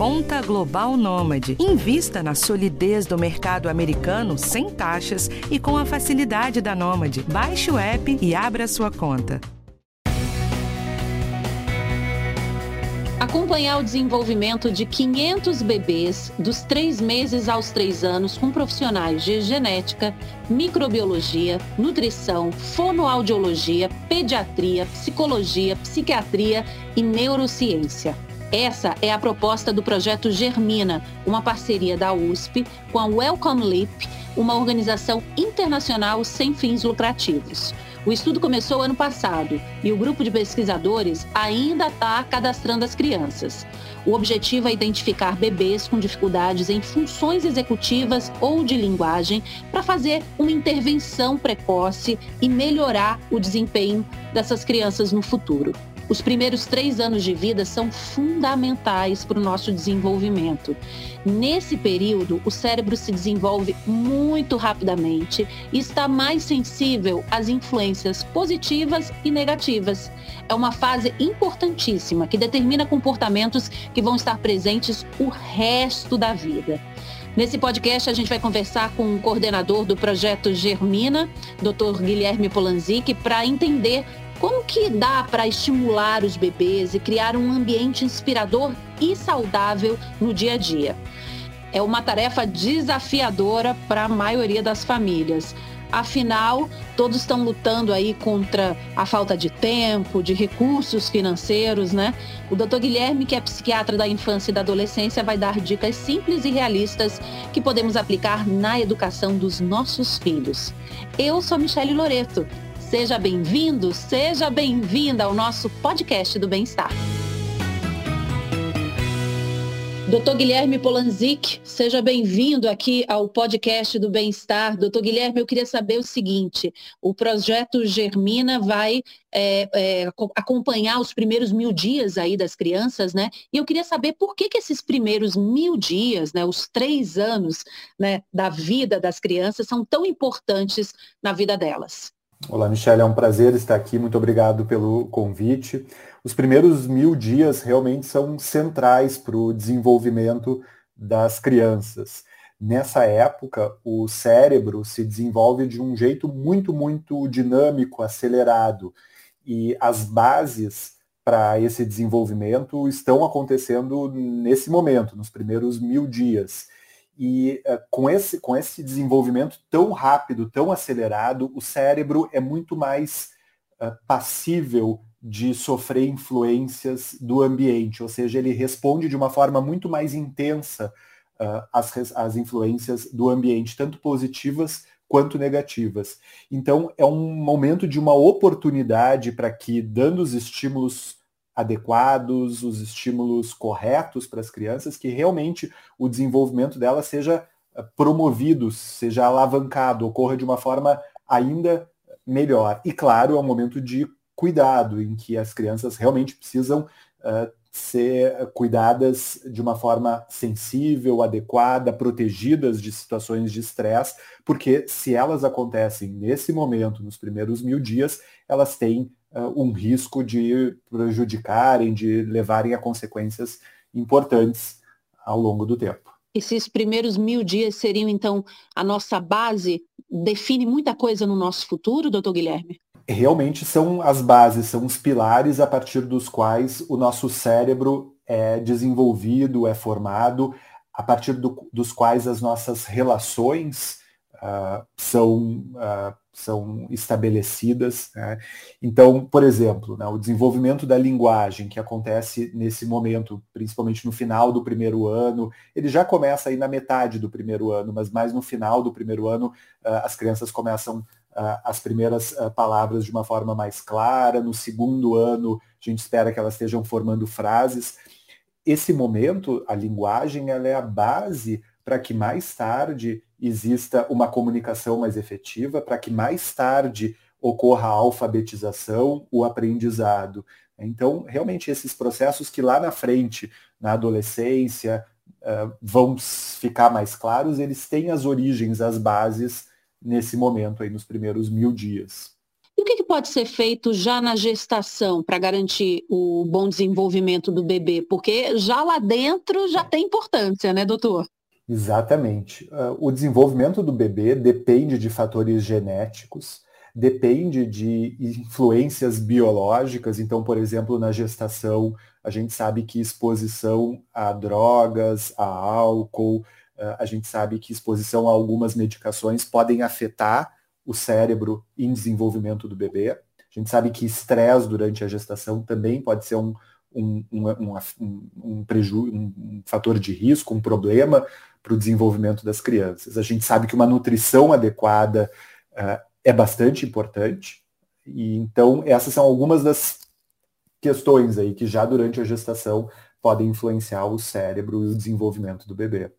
Conta Global Nômade. Invista na solidez do mercado americano sem taxas e com a facilidade da Nômade. Baixe o app e abra sua conta. Acompanhar o desenvolvimento de 500 bebês dos 3 meses aos 3 anos com profissionais de genética, microbiologia, nutrição, fonoaudiologia, pediatria, psicologia, psiquiatria e neurociência. Essa é a proposta do projeto Germina, uma parceria da USP com a Welcome Leap, uma organização internacional sem fins lucrativos. O estudo começou ano passado e o grupo de pesquisadores ainda está cadastrando as crianças. O objetivo é identificar bebês com dificuldades em funções executivas ou de linguagem para fazer uma intervenção precoce e melhorar o desempenho dessas crianças no futuro. Os primeiros três anos de vida são fundamentais para o nosso desenvolvimento. Nesse período, o cérebro se desenvolve muito rapidamente e está mais sensível às influências positivas e negativas. É uma fase importantíssima que determina comportamentos que vão estar presentes o resto da vida. Nesse podcast, a gente vai conversar com o coordenador do projeto Germina, Dr. Guilherme Polanzik, para entender como que dá para estimular os bebês e criar um ambiente inspirador e saudável no dia a dia? É uma tarefa desafiadora para a maioria das famílias. Afinal, todos estão lutando aí contra a falta de tempo, de recursos financeiros, né? O Dr. Guilherme, que é psiquiatra da infância e da adolescência, vai dar dicas simples e realistas que podemos aplicar na educação dos nossos filhos. Eu sou Michele Loreto Seja bem-vindo, seja bem-vinda ao nosso podcast do bem-estar. Doutor Guilherme Polanzik, seja bem-vindo aqui ao podcast do Bem-Estar. Doutor Guilherme, eu queria saber o seguinte: o projeto Germina vai é, é, acompanhar os primeiros mil dias aí das crianças, né? E eu queria saber por que, que esses primeiros mil dias, né, os três anos né, da vida das crianças, são tão importantes na vida delas. Olá, Michelle, é um prazer estar aqui. Muito obrigado pelo convite. Os primeiros mil dias realmente são centrais para o desenvolvimento das crianças. Nessa época, o cérebro se desenvolve de um jeito muito, muito dinâmico, acelerado. E as bases para esse desenvolvimento estão acontecendo nesse momento, nos primeiros mil dias. E uh, com, esse, com esse desenvolvimento tão rápido, tão acelerado, o cérebro é muito mais uh, passível de sofrer influências do ambiente, ou seja, ele responde de uma forma muito mais intensa uh, às, às influências do ambiente, tanto positivas quanto negativas. Então, é um momento de uma oportunidade para que, dando os estímulos adequados, os estímulos corretos para as crianças, que realmente o desenvolvimento delas seja eh, promovido, seja alavancado, ocorra de uma forma ainda melhor. E claro, é um momento de cuidado, em que as crianças realmente precisam uh, ser cuidadas de uma forma sensível, adequada, protegidas de situações de estresse, porque se elas acontecem nesse momento, nos primeiros mil dias, elas têm um risco de prejudicarem, de levarem a consequências importantes ao longo do tempo. Esses primeiros mil dias seriam, então, a nossa base? Define muita coisa no nosso futuro, doutor Guilherme? Realmente são as bases, são os pilares a partir dos quais o nosso cérebro é desenvolvido, é formado, a partir do, dos quais as nossas relações uh, são uh, são estabelecidas. Né? Então, por exemplo, né, o desenvolvimento da linguagem que acontece nesse momento, principalmente no final do primeiro ano, ele já começa aí na metade do primeiro ano, mas mais no final do primeiro ano uh, as crianças começam as primeiras palavras de uma forma mais clara. No segundo ano, a gente espera que elas estejam formando frases. Esse momento, a linguagem, ela é a base para que mais tarde exista uma comunicação mais efetiva, para que mais tarde ocorra a alfabetização, o aprendizado. Então, realmente, esses processos que lá na frente, na adolescência, uh, vão ficar mais claros, eles têm as origens, as bases nesse momento aí, nos primeiros mil dias. E o que, que pode ser feito já na gestação para garantir o bom desenvolvimento do bebê? Porque já lá dentro já tem importância, né, doutor? Exatamente. Uh, o desenvolvimento do bebê depende de fatores genéticos, depende de influências biológicas. Então, por exemplo, na gestação, a gente sabe que exposição a drogas, a álcool, uh, a gente sabe que exposição a algumas medicações podem afetar o cérebro em desenvolvimento do bebê. A gente sabe que estresse durante a gestação também pode ser um, um, um, um, um, preju um fator de risco, um problema para o desenvolvimento das crianças. A gente sabe que uma nutrição adequada uh, é bastante importante. E então essas são algumas das questões aí que já durante a gestação podem influenciar o cérebro e o desenvolvimento do bebê.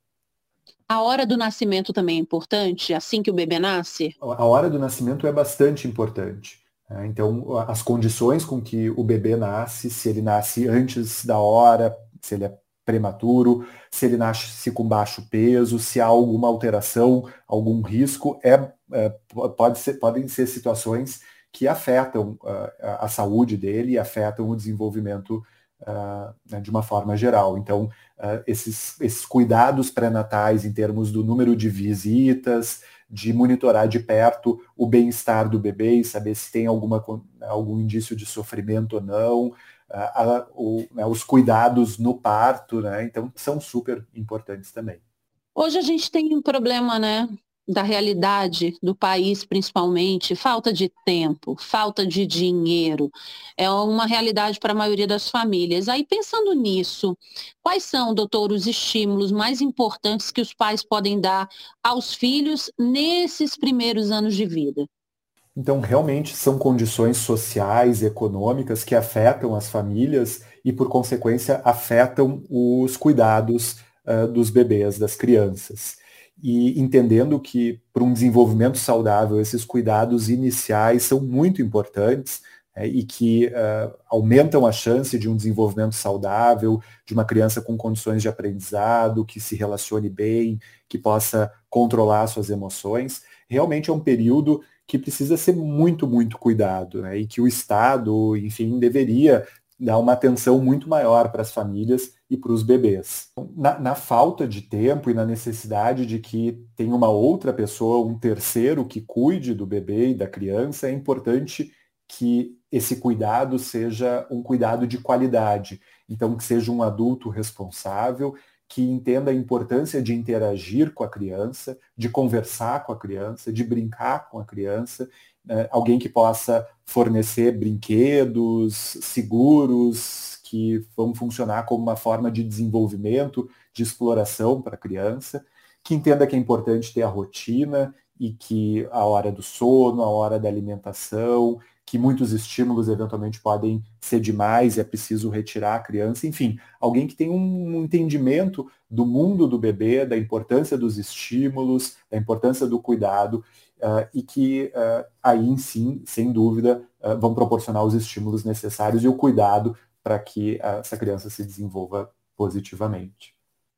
A hora do nascimento também é importante, assim que o bebê nasce? A hora do nascimento é bastante importante. Né? Então, as condições com que o bebê nasce, se ele nasce antes da hora, se ele é prematuro, se ele nasce com baixo peso, se há alguma alteração, algum risco, é, é pode ser, podem ser situações que afetam uh, a saúde dele e afetam o desenvolvimento uh, de uma forma geral. Então, uh, esses, esses cuidados pré-natais em termos do número de visitas, de monitorar de perto o bem-estar do bebê e saber se tem alguma, algum indício de sofrimento ou não, uh, o, né, os cuidados no parto, né? Então, são super importantes também. Hoje a gente tem um problema, né, da realidade do país, principalmente, falta de tempo, falta de dinheiro, é uma realidade para a maioria das famílias. Aí, pensando nisso, quais são, doutor, os estímulos mais importantes que os pais podem dar aos filhos nesses primeiros anos de vida? Então, realmente são condições sociais, econômicas que afetam as famílias e, por consequência, afetam os cuidados uh, dos bebês, das crianças e entendendo que para um desenvolvimento saudável esses cuidados iniciais são muito importantes é, e que uh, aumentam a chance de um desenvolvimento saudável, de uma criança com condições de aprendizado, que se relacione bem, que possa controlar suas emoções. Realmente é um período que precisa ser muito, muito cuidado, né? e que o Estado, enfim, deveria dar uma atenção muito maior para as famílias e para os bebês. Na, na, falta de tempo e na necessidade de que tenha uma outra pessoa, um terceiro que cuide do bebê e da criança, é importante que esse cuidado seja um cuidado de qualidade. Então, que seja um adulto responsável, que entenda a importância de interagir com a criança, de conversar com a criança, de brincar com a criança né, alguém que possa fornecer brinquedos seguros que vão funcionar como uma forma de desenvolvimento, de exploração para a criança, que entenda que é importante ter a rotina e que a hora do sono, a hora da alimentação, que muitos estímulos eventualmente podem ser demais e é preciso retirar a criança, enfim, alguém que tem um entendimento do mundo do bebê, da importância dos estímulos, da importância do cuidado uh, e que uh, aí sim, sem dúvida, uh, vão proporcionar os estímulos necessários e o cuidado para que essa criança se desenvolva positivamente.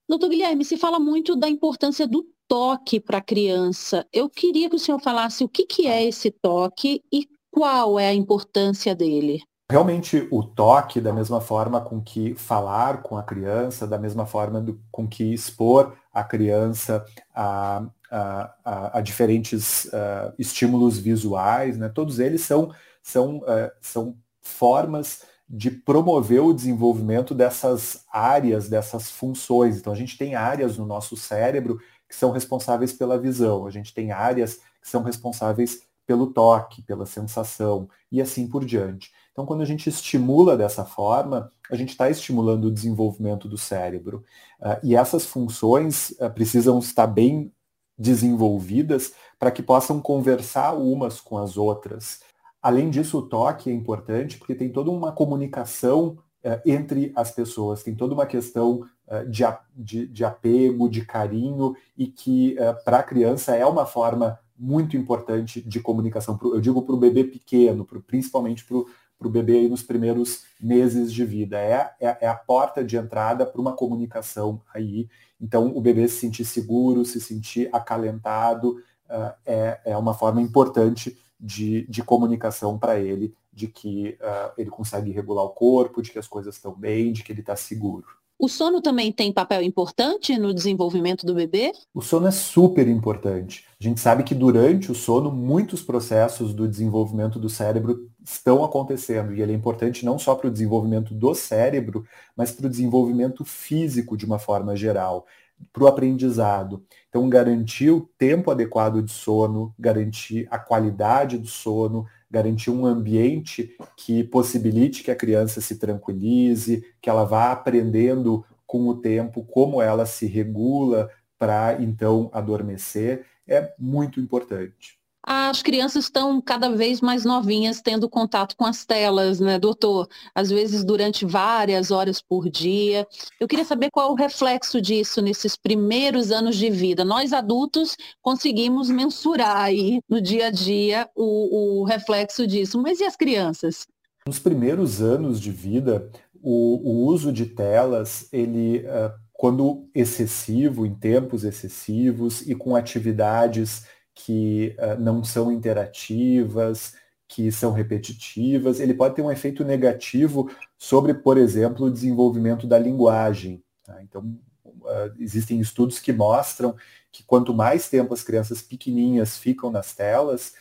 Doutor Guilherme, se fala muito da importância do toque para a criança. Eu queria que o senhor falasse o que, que é esse toque e qual é a importância dele. Realmente o toque, da mesma forma com que falar com a criança, da mesma forma do, com que expor a criança a, a, a, a diferentes uh, estímulos visuais, né? todos eles são, são, uh, são formas de promover o desenvolvimento dessas áreas, dessas funções. Então a gente tem áreas no nosso cérebro que são responsáveis pela visão, a gente tem áreas que são responsáveis pelo toque, pela sensação e assim por diante. Então, quando a gente estimula dessa forma, a gente está estimulando o desenvolvimento do cérebro. Uh, e essas funções uh, precisam estar bem desenvolvidas para que possam conversar umas com as outras. Além disso, o toque é importante porque tem toda uma comunicação uh, entre as pessoas, tem toda uma questão de, de, de, apego, de carinho, e que para a criança é uma forma muito importante de comunicação. Eu digo para o bebê pequeno, pro, principalmente para o bebê nos primeiros meses de vida. É, é, é a porta de entrada para uma comunicação aí. Então, o bebê se sentir seguro, se sentir acalentado, uh, é, é uma forma importante de, de comunicação para ele de que uh, ele consegue regular o corpo, de que as coisas estão bem, de que ele está seguro. O sono também tem papel importante no desenvolvimento do bebê? O sono é super importante. A gente sabe que durante o sono, muitos processos do desenvolvimento do cérebro estão acontecendo. E ele é importante não só para o desenvolvimento do cérebro, mas para o desenvolvimento físico de uma forma geral para o aprendizado. Então, garantir o tempo adequado de sono, garantir a qualidade do sono, garantir um ambiente que possibilite que a criança se tranquilize, que ela vá aprendendo com o tempo como ela se regula para então adormecer, é muito importante as crianças estão cada vez mais novinhas tendo contato com as telas, né, doutor? Às vezes durante várias horas por dia. Eu queria saber qual é o reflexo disso nesses primeiros anos de vida. Nós adultos conseguimos mensurar aí no dia a dia o, o reflexo disso, mas e as crianças? Nos primeiros anos de vida, o, o uso de telas, ele, uh, quando excessivo, em tempos excessivos e com atividades que uh, não são interativas, que são repetitivas, ele pode ter um efeito negativo sobre, por exemplo, o desenvolvimento da linguagem. Tá? Então, uh, existem estudos que mostram que quanto mais tempo as crianças pequenininhas ficam nas telas,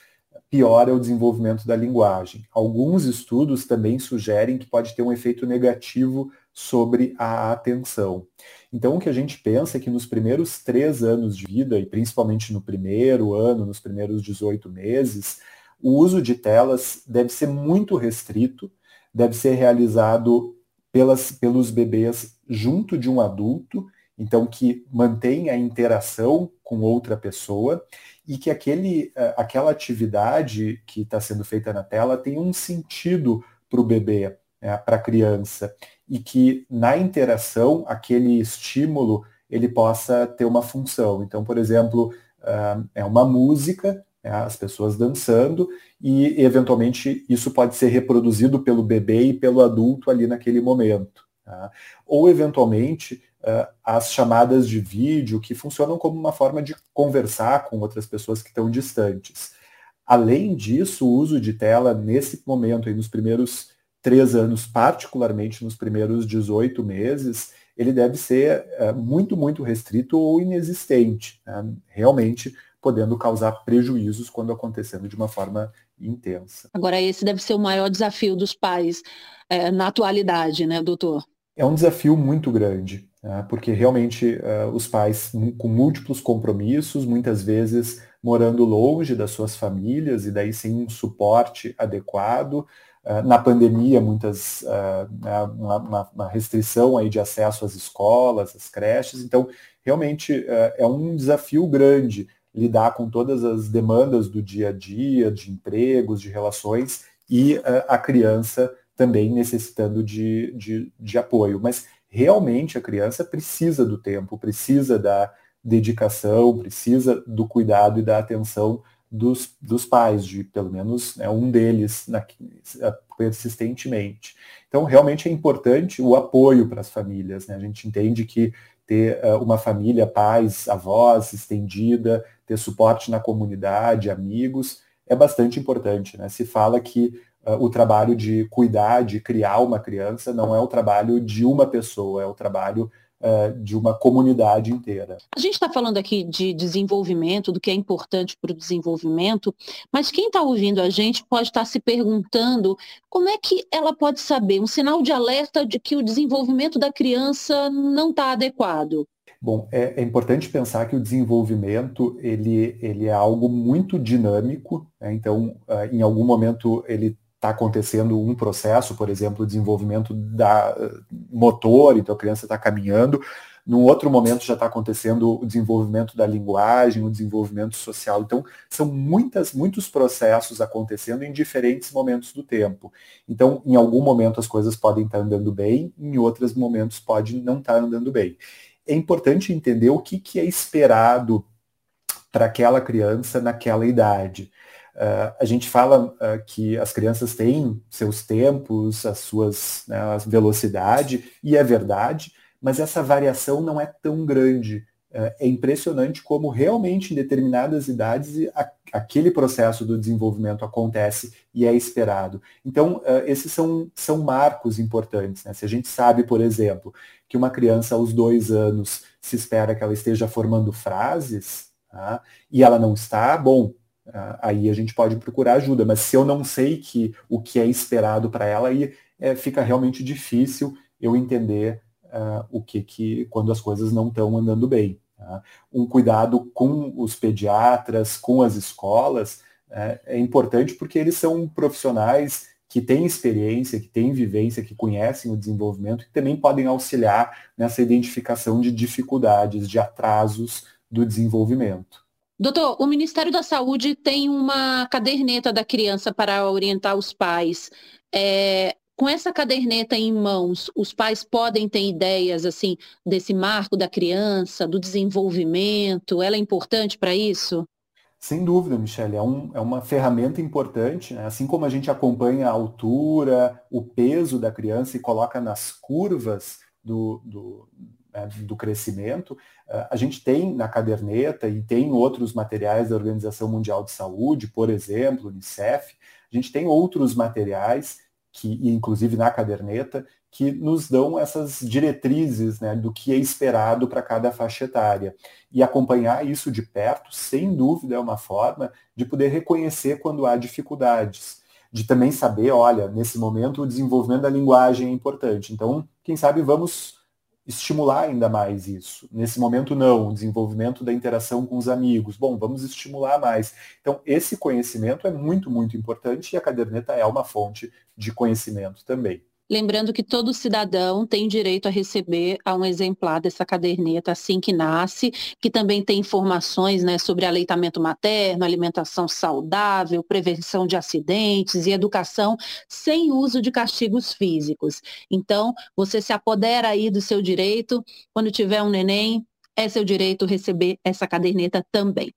pior é o desenvolvimento da linguagem. Alguns estudos também sugerem que pode ter um efeito negativo sobre a atenção. Então, o que a gente pensa é que nos primeiros três anos de vida, e principalmente no primeiro ano, nos primeiros 18 meses, o uso de telas deve ser muito restrito, deve ser realizado pelas, pelos bebês junto de um adulto, então que mantenha a interação com outra pessoa e que aquele, eh, aquela atividade que está sendo feita na tela tenha um sentido para o bebê, né, para a criança e que na interação aquele estímulo ele possa ter uma função. Então, por exemplo, uh, é uma música, né, as pessoas dançando, e eventualmente isso pode ser reproduzido pelo bebê e pelo adulto ali naquele momento. Tá? Ou eventualmente uh, as chamadas de vídeo que funcionam como uma forma de conversar com outras pessoas que estão distantes. Além disso, o uso de tela nesse momento, aí, nos primeiros três anos, particularmente nos primeiros 18 meses, ele deve ser é, muito, muito restrito ou inexistente, né? realmente podendo causar prejuízos quando acontecendo de uma forma intensa. Agora, esse deve ser o maior desafio dos pais é, na atualidade, né, doutor? É um desafio muito grande, né? porque realmente uh, os pais com múltiplos compromissos, muitas vezes morando longe das suas famílias e daí sem um suporte adequado, eh, na pandemia, muitas, eh, né, uma, uma, restrição aí de acesso às escolas, às creches, então realmente eh, é um desafio grande lidar com todas as demandas do dia a dia, de empregos, de relações, e a criança também necessitando de, de, de apoio. Mas realmente a criança precisa do tempo, precisa da dedicação, precisa do cuidado e da atenção dos, dos pais, de pelo menos né, um deles na, persistentemente. Então, realmente é importante o apoio para as famílias. Né? A gente entende que ter uh, uma família, pais, avós estendida, ter suporte na comunidade, amigos, é bastante importante. Né? Se fala que uh, o trabalho de cuidar, de criar uma criança, não é o trabalho de uma pessoa, é o trabalho de uma comunidade inteira. A gente está falando aqui de desenvolvimento, do que é importante para o desenvolvimento, mas quem está ouvindo a gente pode estar tá se perguntando como é que ela pode saber um sinal de alerta de que o desenvolvimento da criança não está adequado. Bom, é, é, importante pensar que o desenvolvimento ele, ele é algo muito dinâmico, né? então, uh, em algum momento ele está acontecendo um processo, por exemplo, desenvolvimento da motor, então a criança está caminhando, num outro momento já está acontecendo o desenvolvimento da linguagem, o desenvolvimento social. Então, são muitas, muitos processos acontecendo em diferentes momentos do tempo. Então, em algum momento as coisas podem estar tá andando bem, em outros momentos pode não estar tá andando bem. É importante entender o que, que é esperado para aquela criança naquela idade. Uh, a gente fala uh, que as crianças têm seus tempos, as suas né, velocidade, e é verdade, mas essa variação não é tão grande é impressionante como realmente em determinadas idades aquele processo do desenvolvimento acontece e é esperado. Então, esses são, são marcos importantes. Né? Se a gente sabe, por exemplo, que uma criança aos dois anos se espera que ela esteja formando frases, tá? e ela não está, bom, aí a gente pode procurar ajuda. Mas se eu não sei que o que é esperado para ela, aí é, fica realmente difícil eu entender uh, o que, que quando as coisas não estão andando bem. Tá? Um cuidado com os pediatras, com as escolas, é, é importante porque eles são profissionais que têm experiência, que têm vivência, que conhecem o desenvolvimento e também podem auxiliar nessa identificação de dificuldades, de atrasos do desenvolvimento. Doutor, o Ministério da Saúde tem uma caderneta da criança para orientar os pais. É, com essa caderneta em mãos, os pais podem ter ideias assim desse marco da criança, do desenvolvimento? Ela é importante para isso? Sem dúvida, Michele, é, um, é uma ferramenta importante, né? assim como a gente acompanha a altura, o peso da criança e coloca nas curvas do, do, do crescimento, eh, a gente tem na caderneta e tem outros materiais da Organização Mundial de Saúde, por exemplo, Unicef, a gente tem outros materiais que, inclusive na caderneta, que nos dão essas diretrizes né, do que é esperado para cada faixa etária. E acompanhar isso de perto, sem dúvida, é uma forma de poder reconhecer quando há dificuldades. De também saber, olha, nesse momento o desenvolvimento da linguagem é importante. Então, quem sabe vamos estimular ainda mais isso. Nesse momento, não, o desenvolvimento da interação com os amigos. Bom, vamos estimular mais. Então, esse conhecimento é muito, muito importante e a caderneta é uma fonte de conhecimento também. Lembrando que todo cidadão tem direito a receber um exemplar dessa caderneta assim que nasce, que também tem informações né, sobre aleitamento materno, alimentação saudável, prevenção de acidentes e educação sem uso de castigos físicos. Então, você se apodera aí do seu direito, quando tiver um neném, é seu direito receber essa caderneta também.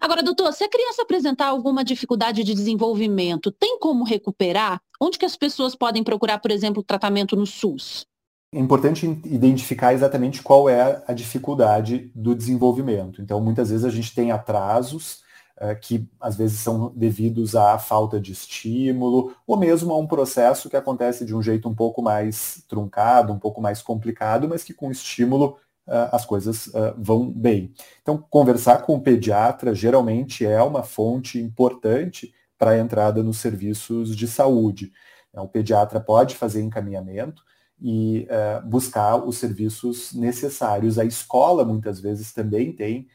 Agora, doutor, se a criança apresentar alguma dificuldade de desenvolvimento, tem como recuperar? Onde que as pessoas podem procurar, por exemplo, tratamento no SUS? É importante identificar exatamente qual é a dificuldade do desenvolvimento. Então, muitas vezes a gente tem atrasos uh, que às vezes são devidos à falta de estímulo, ou mesmo a um processo que acontece de um jeito um pouco mais truncado, um pouco mais complicado, mas que com estímulo as coisas uh, vão bem. Então, conversar com o pediatra geralmente é uma fonte importante para a entrada nos serviços de saúde. Então, o pediatra pode fazer encaminhamento e uh, buscar os serviços necessários. A escola, muitas vezes, também tem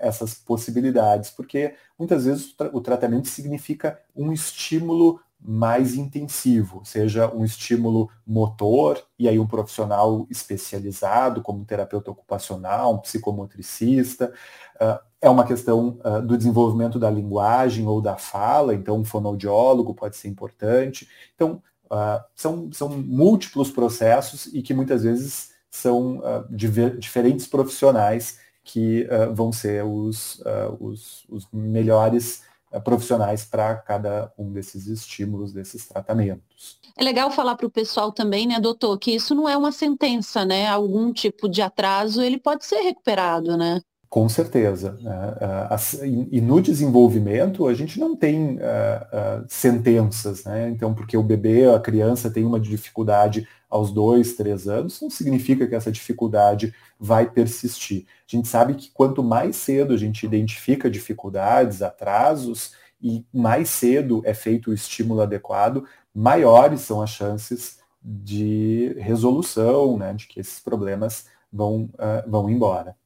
essas possibilidades, porque muitas vezes o tratamento significa um estímulo mais intensivo, seja um estímulo motor, e aí um profissional especializado, como um terapeuta ocupacional, um psicomotricista. Uh, é uma questão uh, do desenvolvimento da linguagem ou da fala, então um fonoaudiólogo pode ser importante. Então, uh, são, são múltiplos processos e que muitas vezes são diferentes profissionais que vão ser os, os, os melhores profissionais para cada um desses estímulos, desses tratamentos. É legal falar para o pessoal também, né, doutor, que isso não é uma sentença, né? Algum tipo de atraso, ele pode ser recuperado, né? Com certeza. Né? Uh, e no desenvolvimento, a gente não tem uh, sentenças, né? Então, porque o bebê, a criança tem uma dificuldade aos dois, três anos, não significa que essa dificuldade vai persistir. A gente sabe que quanto mais cedo a gente identifica dificuldades, atrasos, e mais cedo é feito o estímulo adequado, maiores são as chances de resolução, né? De que esses problemas vão, vão embora.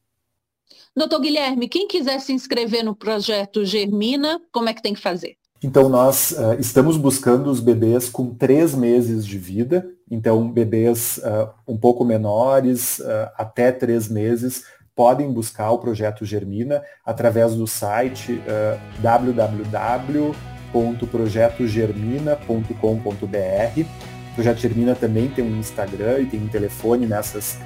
Doutor Guilherme, quem quiser se inscrever no projeto Germina, como é que tem que fazer? Então, nós uh, estamos buscando os bebês com três meses de vida, então bebês uh, um pouco menores, uh, até três meses, podem buscar o projeto Germina através do site www.projetogermina.com.br. O Projeto Germina também tem um Instagram e tem um telefone nessas,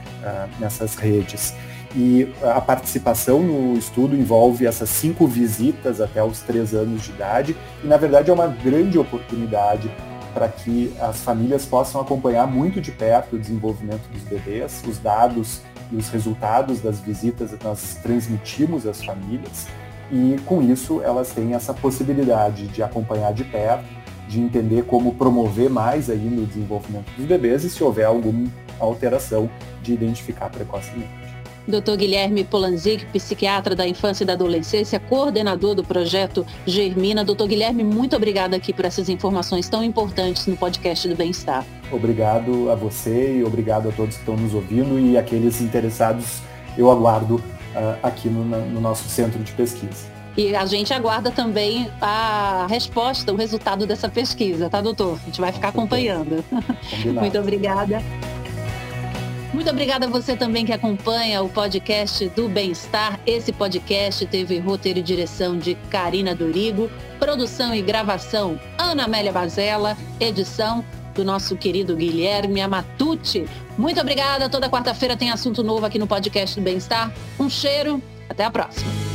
nessas redes. E a participação no estudo envolve essas cinco visitas até os três anos de idade, e na verdade é uma grande oportunidade para que as famílias possam acompanhar muito de perto o desenvolvimento dos bebês. Os dados e os resultados das visitas nós transmitimos às famílias e com isso elas têm essa possibilidade de acompanhar de perto, de entender como promover mais ainda o desenvolvimento dos bebês e se houver alguma alteração de identificar precocemente. Dr. Guilherme Polanzik, psiquiatra da infância e da adolescência, coordenador do projeto Germina. Doutor Guilherme, muito obrigada aqui por essas informações tão importantes no podcast do Bem-Estar. Obrigado a você e obrigado a todos que estão nos ouvindo e aqueles interessados, eu aguardo uh, aqui no, no nosso centro de pesquisa. E a gente aguarda também a resposta, o resultado dessa pesquisa, tá, doutor? A gente vai ficar acompanhando. Muito obrigada. Muito obrigada a você também que acompanha o podcast do Bem-Estar. Esse podcast teve roteiro e direção de Karina Dorigo, produção e gravação Ana Amélia Bazella, edição do nosso querido Guilherme Amatucci. Muito obrigada. Toda quarta-feira tem assunto novo aqui no podcast do Bem-Estar. Um cheiro. Até a próxima.